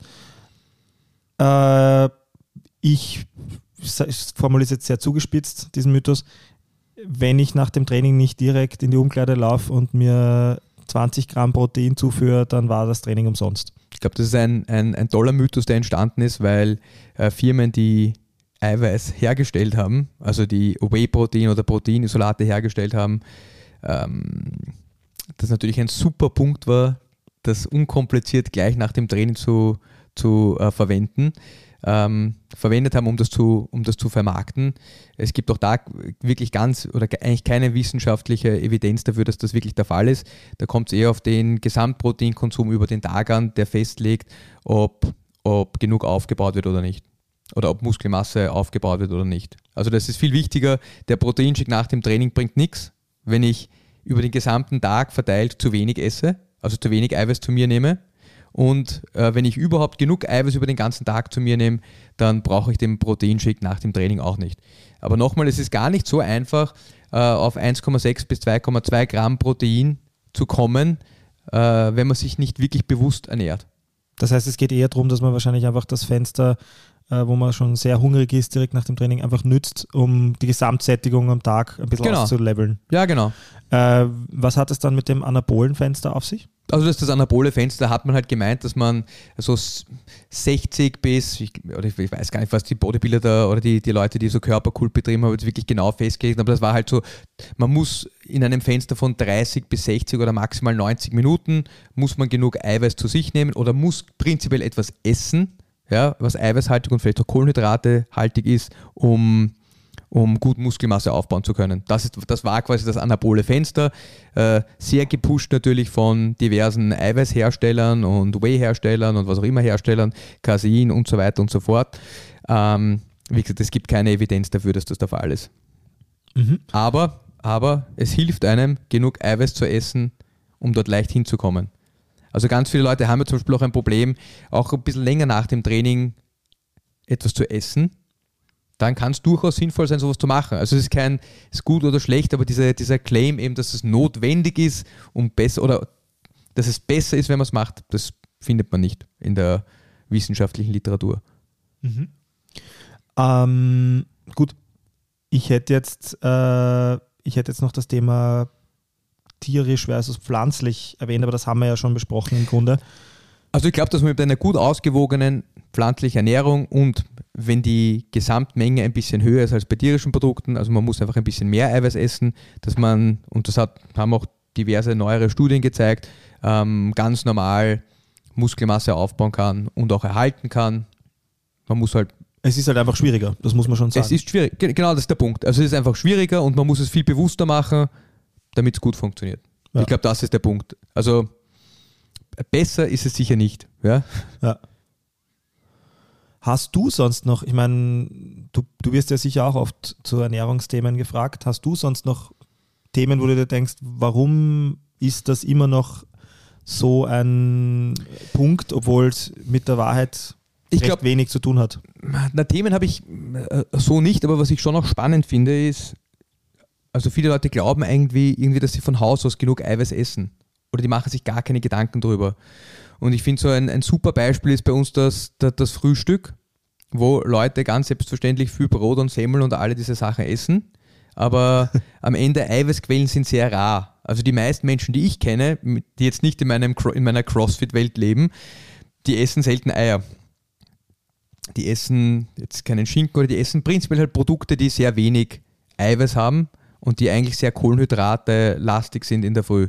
Äh, ich formuliere es jetzt sehr zugespitzt, diesen Mythos. Wenn ich nach dem Training nicht direkt in die Umkleide laufe und mir 20 Gramm Protein zuführe, dann war das Training umsonst. Ich glaube, das ist ein, ein, ein toller Mythos, der entstanden ist, weil äh, Firmen, die Eiweiß hergestellt haben, also die Whey-Protein oder Proteinisolate hergestellt haben, ähm, das natürlich ein super Punkt war, das unkompliziert gleich nach dem Training zu, zu äh, verwenden. Ähm, verwendet haben, um das, zu, um das zu vermarkten. Es gibt auch da wirklich ganz oder ge- eigentlich keine wissenschaftliche Evidenz dafür, dass das wirklich der Fall ist. Da kommt es eher auf den Gesamtproteinkonsum über den Tag an, der festlegt, ob, ob genug aufgebaut wird oder nicht. Oder ob Muskelmasse aufgebaut wird oder nicht. Also das ist viel wichtiger. Der Proteinshake nach dem Training bringt nichts, wenn ich über den gesamten Tag verteilt zu wenig esse, also zu wenig Eiweiß zu mir nehme. Und äh, wenn ich überhaupt genug Eiweiß über den ganzen Tag zu mir nehme, dann brauche ich den Proteinshake nach dem Training auch nicht. Aber nochmal, es ist gar nicht so einfach, äh, auf 1,6 bis 2,2 Gramm Protein zu kommen, äh, wenn man sich nicht wirklich bewusst ernährt. Das heißt, es geht eher darum, dass man wahrscheinlich einfach das Fenster, wo man schon sehr hungrig ist, direkt nach dem Training einfach nützt, um die Gesamtsättigung am Tag ein bisschen Genau. auszuleveln. Ja, genau. Äh, was hat es dann mit dem Anabolenfenster auf sich? Also das ist das anabole Fenster, hat man halt gemeint, dass man so s- 60 bis, ich, oder ich weiß gar nicht, was die Bodybuilder da, oder die, die Leute, die so Körperkult betrieben haben, jetzt wirklich genau festgelegt, aber das war halt so, man muss in einem Fenster von 30 bis 60 oder maximal 90 Minuten, muss man genug Eiweiß zu sich nehmen oder muss prinzipiell etwas essen, ja, was eiweißhaltig und vielleicht auch kohlenhydratehaltig ist, um um gut Muskelmasse aufbauen zu können. Das, ist, das war quasi das anabole Fenster. Äh, sehr gepusht natürlich von diversen Eiweißherstellern und Whey-Herstellern und was auch immer Herstellern, Casein und so weiter und so fort. Ähm, wie gesagt, es gibt keine Evidenz dafür, dass das der Fall ist. Aber, aber es hilft einem, genug Eiweiß zu essen, um dort leicht hinzukommen. Also ganz viele Leute haben ja zum Beispiel auch ein Problem, auch ein bisschen länger nach dem Training etwas zu essen dann kann es durchaus sinnvoll sein, sowas zu machen. Also es ist kein, ist gut oder schlecht, aber diese, dieser Claim eben, dass es notwendig ist, um besser oder dass es besser ist, wenn man es macht, das findet man nicht in der wissenschaftlichen Literatur. Ähm, gut, ich hätte jetzt, äh, ich hätte jetzt noch das Thema tierisch versus pflanzlich erwähnt, aber das haben wir ja schon besprochen im Grunde. Also ich glaube, dass man mit einer gut ausgewogenen pflanzlichen Ernährung und wenn die Gesamtmenge ein bisschen höher ist als bei tierischen Produkten, also man muss einfach ein bisschen mehr Eiweiß essen, dass man, und das hat, haben auch diverse neuere Studien gezeigt, ähm, ganz normal Muskelmasse aufbauen kann und auch erhalten kann. Man muss halt Es ist halt einfach schwieriger, das muss man schon sagen. Es ist schwierig, Ge- genau das ist der Punkt. Also es ist einfach schwieriger und man muss es viel bewusster machen, damit es gut funktioniert. Ja. Ich glaube, das ist der Punkt. Also besser ist es sicher nicht. Ja? Ja. Hast du sonst noch, ich meine, du, du wirst ja sicher auch oft zu Ernährungsthemen gefragt, hast du sonst noch Themen, wo du dir denkst, warum ist das immer noch so ein Punkt, obwohl es mit der Wahrheit Ich glaub- wenig zu tun hat. Na, Themen habe ich äh, so nicht, aber was ich schon noch spannend finde, ist, also viele Leute glauben irgendwie, irgendwie, dass sie von Haus aus genug Eiweiß essen. Oder die machen sich gar keine Gedanken darüber. Und ich finde so ein, ein super Beispiel ist bei uns das, das, das Frühstück, wo Leute ganz selbstverständlich viel Brot und Semmel und alle diese Sachen essen. Aber am Ende Eiweißquellen sind sehr rar. Also die meisten Menschen, die ich kenne, die jetzt nicht in, meinem, in meiner CrossFit-Welt leben, die essen selten Eier die essen jetzt keinen Schinken oder die essen prinzipiell halt Produkte, die sehr wenig Eiweiß haben und die eigentlich sehr Kohlenhydrate lastig sind in der Früh.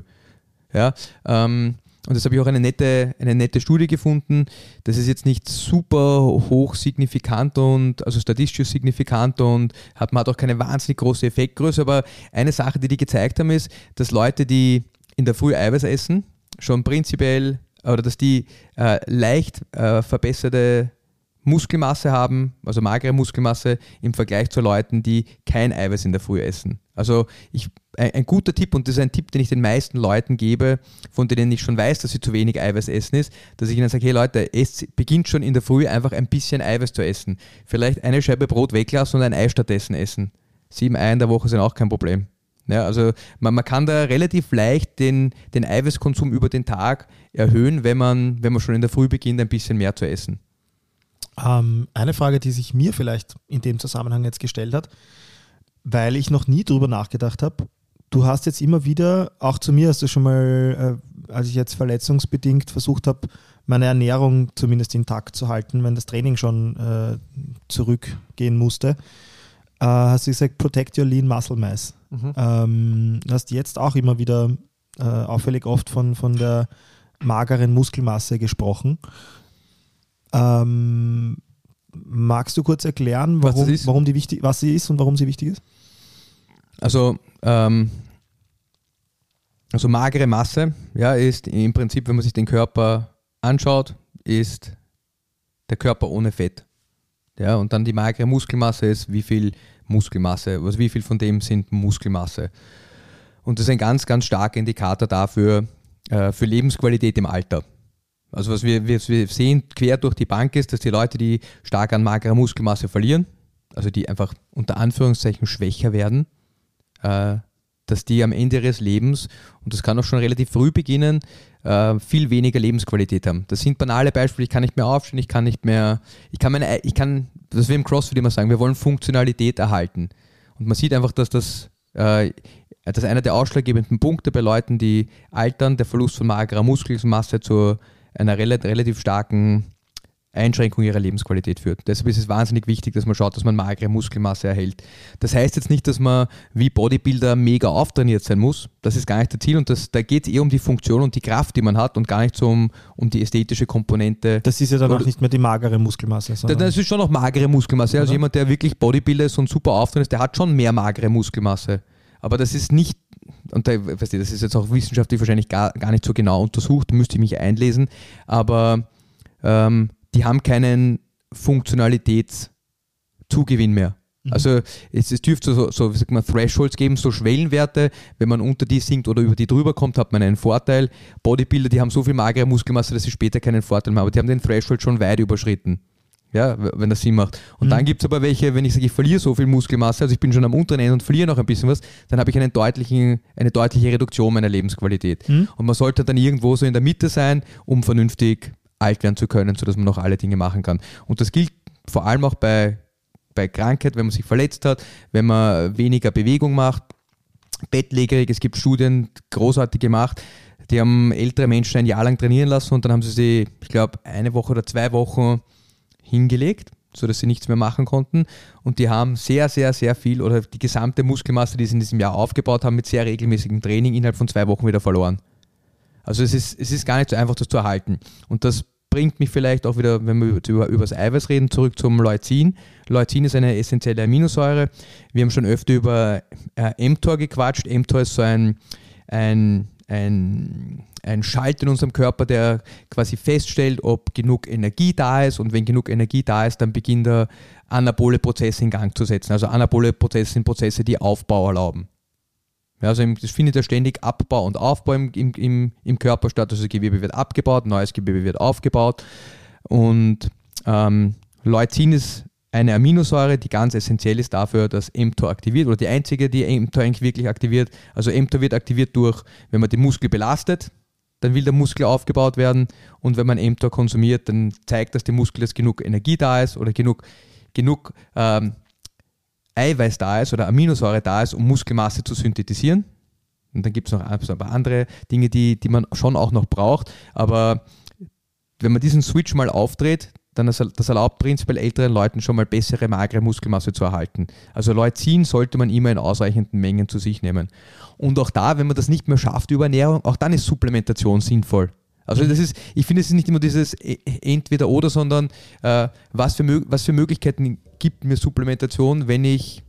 Ja, ähm, und das habe ich auch eine nette, eine nette Studie gefunden. Das ist jetzt nicht super hoch signifikant und also statistisch signifikant und hat man hat auch keine wahnsinnig große Effektgröße, aber eine Sache, die die gezeigt haben, ist, dass Leute, die in der Früh Eiweiß essen, schon prinzipiell oder dass die äh, leicht äh, verbesserte Muskelmasse haben, also magere Muskelmasse im Vergleich zu Leuten, die kein Eiweiß in der Früh essen. Also ich, ein, ein guter Tipp, und das ist ein Tipp, den ich den meisten Leuten gebe, von denen ich schon weiß, dass sie zu wenig Eiweiß essen, ist, dass ich ihnen sage, hey Leute, esst, beginnt schon in der Früh einfach ein bisschen Eiweiß zu essen. Vielleicht eine Scheibe Brot weglassen und ein Ei stattdessen essen. Sieben Eier in der Woche sind auch kein Problem. Ja, also man, man kann da relativ leicht den, den Eiweißkonsum über den Tag erhöhen, wenn man, wenn man schon in der Früh beginnt, ein bisschen mehr zu essen. Ähm, eine Frage, die sich mir vielleicht in dem Zusammenhang jetzt gestellt hat, weil ich noch nie drüber nachgedacht habe. Du hast jetzt immer wieder, auch zu mir hast du schon mal, äh, als ich jetzt verletzungsbedingt versucht habe, meine Ernährung zumindest intakt zu halten, wenn das Training schon äh, zurückgehen musste, äh, hast du gesagt, protect your lean muscle mass. Ähm, du hast jetzt auch immer wieder äh, auffällig oft von, von der mageren Muskelmasse gesprochen. Ähm, magst du kurz erklären, Was warum, ist? warum die wichtig, was sie ist und warum sie wichtig ist? Also, ähm, also magere Masse, ja, ist im Prinzip, wenn man sich den Körper anschaut, ist der Körper ohne Fett. Ja, und dann die magere Muskelmasse ist, wie viel Muskelmasse, also wie viel von dem sind Muskelmasse. Und das ist ein ganz, ganz starker Indikator dafür, äh, für Lebensqualität im Alter. Also was wir, wir, sehen quer durch die Bank ist, dass die Leute, die stark an magerer Muskelmasse verlieren, also die einfach unter Anführungszeichen schwächer werden, äh, dass die am Ende ihres Lebens, und das kann auch schon relativ früh beginnen, äh, viel weniger Lebensqualität haben. Das sind banale Beispiele, ich kann nicht mehr aufstehen, ich kann nicht mehr, ich kann meine, ich kann, das wir im CrossFit immer sagen, wir wollen Funktionalität erhalten. Und man sieht einfach, dass das, äh, das einer der ausschlaggebenden Punkte bei Leuten, die altern, der Verlust von magerer Muskelmasse zu einer rela- relativ starken Einschränkung ihrer Lebensqualität führt. Deshalb ist es wahnsinnig wichtig, dass man schaut, dass man magere Muskelmasse erhält. Das heißt jetzt nicht, dass man wie Bodybuilder mega auftrainiert sein muss. Das ist gar nicht das Ziel und das, da geht es eher um die Funktion und die Kraft, die man hat und gar nicht so um, um die ästhetische Komponente. Das ist ja dann auch nicht mehr die magere Muskelmasse, sondern Das ist schon noch magere Muskelmasse. Also jemand, der wirklich Bodybuilder ist und super auftrainiert ist, der hat schon mehr magere Muskelmasse. Aber das ist nicht, und da, weißt du, das ist jetzt auch wissenschaftlich wahrscheinlich gar, gar nicht so genau untersucht, müsste ich mich einlesen, aber ähm, die haben keinen Funktionalitätszugewinn mehr. Also es, es dürfte so, so wie sagt man, Thresholds geben, so Schwellenwerte. Wenn man unter die sinkt oder über die drüber kommt, hat man einen Vorteil. Bodybuilder, die haben so viel magere Muskelmasse, dass sie später keinen Vorteil mehr haben. Aber die haben den Threshold schon weit überschritten. Ja, wenn das Sinn macht. Und dann gibt es aber welche, wenn ich sage, ich verliere so viel Muskelmasse, also ich bin schon am unteren Ende und verliere noch ein bisschen was, dann habe ich einen deutlichen, eine deutliche Reduktion meiner Lebensqualität. Und man sollte dann irgendwo so in der Mitte sein, um vernünftig alt werden zu können, sodass man noch alle Dinge machen kann. Und das gilt vor allem auch bei, bei Krankheit, wenn man sich verletzt hat, wenn man weniger Bewegung macht, bettlägerig, es gibt Studien, großartig gemacht, die haben ältere Menschen ein Jahr lang trainieren lassen und dann haben sie sie, ich glaube, eine Woche oder zwei Wochen hingelegt, sodass sie nichts mehr machen konnten. Und die haben sehr, sehr, sehr viel oder die gesamte Muskelmasse, die sie in diesem Jahr aufgebaut haben, mit sehr regelmäßigem Training innerhalb von zwei Wochen wieder verloren. Also es ist, es ist gar nicht so einfach, das zu erhalten. Und das bringt mich vielleicht auch wieder, wenn wir über, über das Eiweiß reden, zurück zum Leucin. Leucin ist eine essentielle Aminosäure. Wir haben schon öfter über äh, mTOR gequatscht. mTOR ist so ein, ein, ein, ein Schalter in unserem Körper, der quasi feststellt, ob genug Energie da ist. Und wenn genug Energie da ist, dann beginnt er anabole Prozesse in Gang zu setzen. Also anabole Prozesse sind Prozesse, die Aufbau erlauben. Ja, also es findet ja ständig Abbau und Aufbau im, im, im, Körper statt. Also Gewebe wird abgebaut, neues Gewebe wird aufgebaut. Und Ähm, Leucin ist eine Aminosäure, die ganz essentiell ist dafür, dass mTOR aktiviert oder die einzige, die mTOR eigentlich wirklich aktiviert. Also mTOR wird aktiviert durch, wenn man den Muskel belastet, dann will der Muskel aufgebaut werden und wenn man mTOR konsumiert, dann zeigt das dem Muskel, dass genug Energie da ist oder genug, genug ähm, Eiweiß da ist oder Aminosäure da ist, um Muskelmasse zu synthetisieren. Und dann gibt es noch ein paar andere Dinge, die, die man schon auch noch braucht. Aber wenn man diesen Switch mal aufdreht, dann das, erlaubt prinzipiell älteren Leuten schon mal bessere, magere Muskelmasse zu erhalten. Also Leucin sollte man immer in ausreichenden Mengen zu sich nehmen. Und auch da, wenn man das nicht mehr schafft über Ernährung, auch dann ist Supplementation sinnvoll. Also das ist, ich finde, es ist nicht immer dieses E- entweder oder, sondern äh, was, für, was für Möglichkeiten gibt mir Supplementation, wenn ich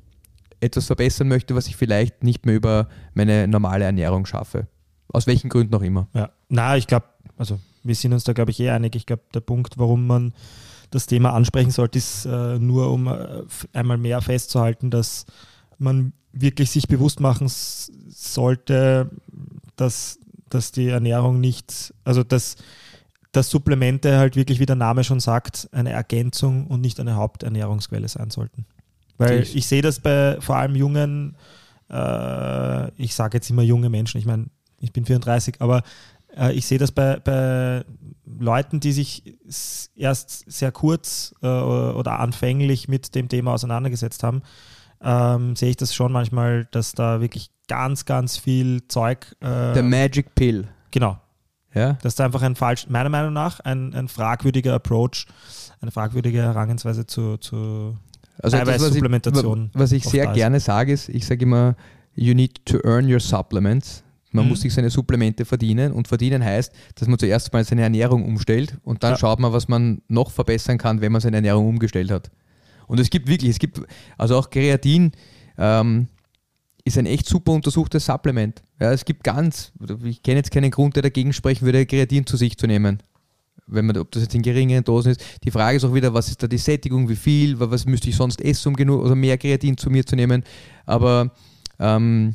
etwas verbessern möchte, was ich vielleicht nicht mehr über meine normale Ernährung schaffe. Aus welchen Gründen auch immer. Ja, na, ich glaube, also wir sind uns da, glaube ich, eh einig. Ich glaube, der Punkt, warum man das Thema ansprechen sollte, ist äh, nur, um äh, einmal mehr festzuhalten, dass man wirklich sich bewusst machen sollte, dass, dass die Ernährung nicht, also dass, dass Supplemente halt wirklich, wie der Name schon sagt, eine Ergänzung und nicht eine Haupternährungsquelle sein sollten. Weil Ich- ich sehe das bei vor allem jungen, äh, ich sage jetzt immer junge Menschen, ich meine, ich bin 34, aber ich sehe das bei, bei Leuten, die sich erst sehr kurz äh, oder anfänglich mit dem Thema auseinandergesetzt haben, ähm, sehe ich das schon manchmal, dass da wirklich ganz, ganz viel Zeug, äh, Der Magic Pill. genau, Ja? dass da einfach ein falsch, meiner Meinung nach, ein, ein fragwürdiger Approach, eine fragwürdige Herangehensweise zu, zu Also das, was ich, Eiweißsupplementation was ich sehr gerne sage, ist, ich sage immer, you need to earn your supplements. Man Mhm. muss sich seine Supplemente verdienen und verdienen heißt, dass man zuerst mal seine Ernährung umstellt und dann Ja. schaut man, was man noch verbessern kann, wenn man seine Ernährung umgestellt hat. Und es gibt wirklich, es gibt, also auch Kreatin ähm, ist ein echt super untersuchtes Supplement. Ja, es gibt ganz, ich kenne jetzt keinen Grund, der dagegen sprechen würde, Kreatin zu sich zu nehmen wenn man, ob das jetzt in geringeren Dosen ist. Die Frage ist auch wieder, was ist da die Sättigung, wie viel, wa- was müsste ich sonst essen, um genug oder mehr Kreatin zu mir zu nehmen. Aber ähm,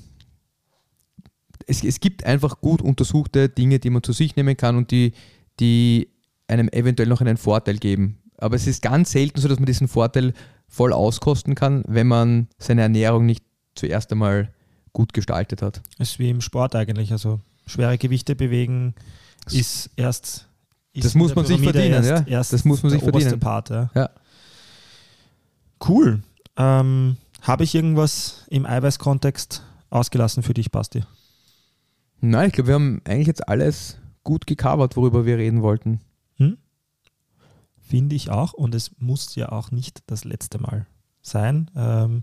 es, es gibt einfach gut untersuchte Dinge, die man zu sich nehmen kann und die, die einem eventuell noch einen Vorteil geben. Aber es ist ganz selten so, dass man diesen Vorteil voll auskosten kann, wenn man seine Ernährung nicht zuerst einmal gut gestaltet hat. Ist wie im Sport eigentlich. Also schwere Gewichte bewegen ist erst. Ist Das muss man sich verdienen, erst, ja. Erst Das muss man sich verdienen. Part, ja. Ja. Cool. Ähm, Habe ich irgendwas im Eiweiß-Kontext ausgelassen für dich, Basti? Nein, ich glaube, wir haben eigentlich jetzt alles gut gecovert, worüber wir reden wollten. Finde ich auch. Und es muss ja auch nicht das letzte Mal sein. Ähm,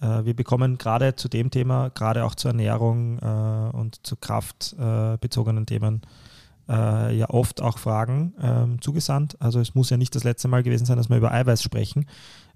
äh, wir bekommen gerade zu dem Thema, gerade auch zur Ernährung äh, und zu kraftbezogenen äh, Themen, äh, ja oft auch Fragen ähm, zugesandt. Also es muss ja nicht das letzte Mal gewesen sein, dass wir über Eiweiß sprechen.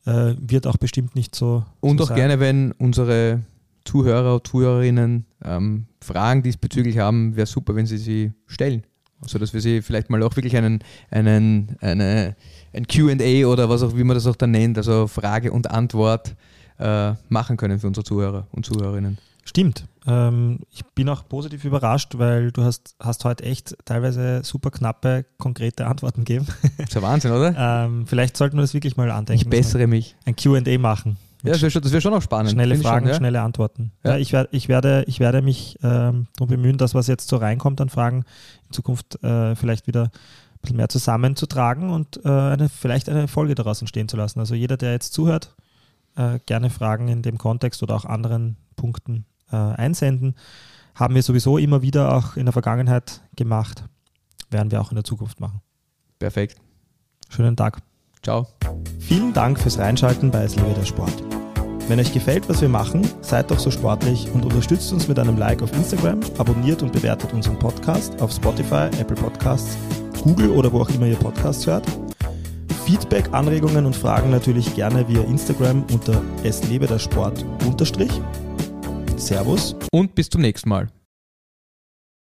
Äh, wird auch bestimmt nicht so. Und so auch sein. gerne, wenn unsere Zuhörer und Zuhörerinnen ähm, Fragen diesbezüglich haben, wäre super, wenn sie sie stellen. So dass wir sie vielleicht mal auch wirklich einen, einen, eine, ein QA oder was auch, wie man das auch dann nennt, also Frage und Antwort äh, machen können für unsere Zuhörer und Zuhörerinnen. Stimmt. Ähm, ich bin auch positiv überrascht, weil du hast, hast heute echt teilweise super knappe, konkrete Antworten gegeben. Das ist ja Wahnsinn, oder? ähm, vielleicht sollten wir das wirklich mal andenken. Ich bessere mich. Ein QA machen. Ja, das wäre schon, das wär schon auch spannend. Schnelle Fragen, schon, ja? schnelle Antworten. Ja. Ich, werd, ich, werde, ich werde mich ähm, darum bemühen, dass was jetzt so reinkommt an Fragen, in Zukunft äh, vielleicht wieder ein bisschen mehr zusammenzutragen und äh, eine, vielleicht eine Folge daraus entstehen zu lassen. Also jeder, der jetzt zuhört, äh, gerne Fragen in dem Kontext oder auch anderen Punkten äh, einsenden. Haben wir sowieso immer wieder auch in der Vergangenheit gemacht. Werden wir auch in der Zukunft machen. Perfekt. Schönen Tag. Ciao. Vielen Dank fürs Reinschalten bei Es lebe der Sport. Wenn euch gefällt, was wir machen, seid doch so sportlich und unterstützt uns mit einem Like auf Instagram, abonniert und bewertet unseren Podcast auf Spotify, Apple Podcasts, Google oder wo auch immer ihr Podcasts hört. Feedback, Anregungen und Fragen natürlich gerne via Instagram unter Es lebe der Sport unterstrich. Servus. Und bis zum nächsten Mal.